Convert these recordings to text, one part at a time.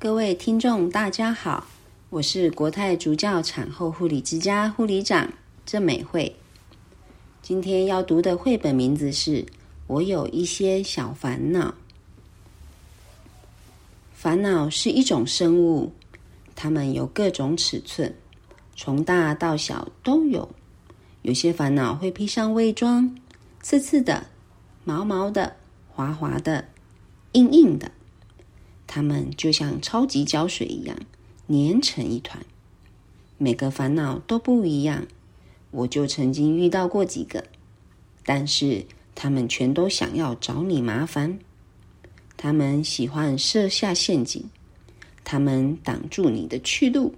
各位听众，大家好，我是国泰主教产后护理之家护理长郑美惠。今天要读的绘本名字是《我有一些小烦恼》。烦恼是一种生物，它们有各种尺寸，从大到小都有。有些烦恼会披上伪装，刺刺的、毛毛的、滑滑的、硬硬的。它们就像超级胶水一样，粘成一团。每个烦恼都不一样，我就曾经遇到过几个，但是他们全都想要找你麻烦。他们喜欢设下陷阱，他们挡住你的去路，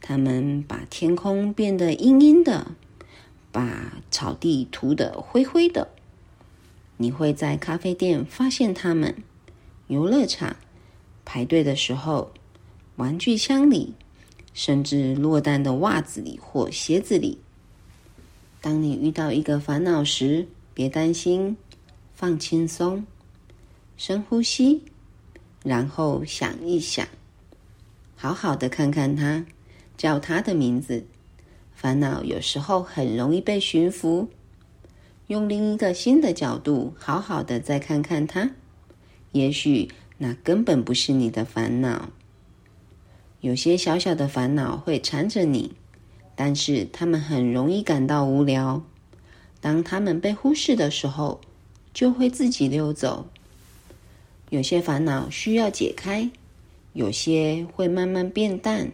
他们把天空变得阴阴的，把草地涂得灰灰的。你会在咖啡店发现他们，游乐场。排队的时候，玩具箱里，甚至落单的袜子里或鞋子里。当你遇到一个烦恼时，别担心，放轻松，深呼吸，然后想一想，好好的看看它，叫它的名字。烦恼有时候很容易被驯服，用另一个新的角度，好好的再看看它，也许。那根本不是你的烦恼。有些小小的烦恼会缠着你，但是他们很容易感到无聊。当他们被忽视的时候，就会自己溜走。有些烦恼需要解开，有些会慢慢变淡，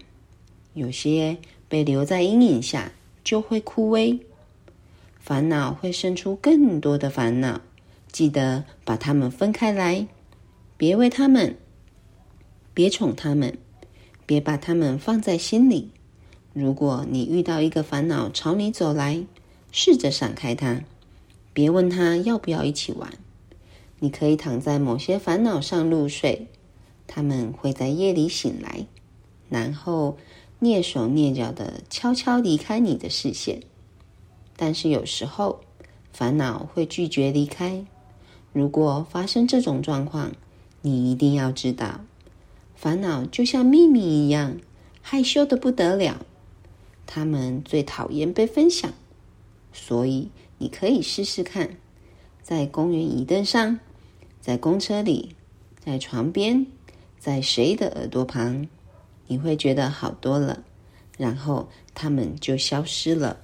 有些被留在阴影下就会枯萎。烦恼会生出更多的烦恼，记得把它们分开来。别为他们，别宠他们，别把他们放在心里。如果你遇到一个烦恼朝你走来，试着闪开它，别问他要不要一起玩。你可以躺在某些烦恼上入睡，他们会在夜里醒来，然后蹑手蹑脚地悄悄离开你的视线。但是有时候，烦恼会拒绝离开。如果发生这种状况，你一定要知道，烦恼就像秘密一样，害羞的不得了。他们最讨厌被分享，所以你可以试试看，在公园椅凳上，在公车里，在床边，在谁的耳朵旁，你会觉得好多了，然后他们就消失了。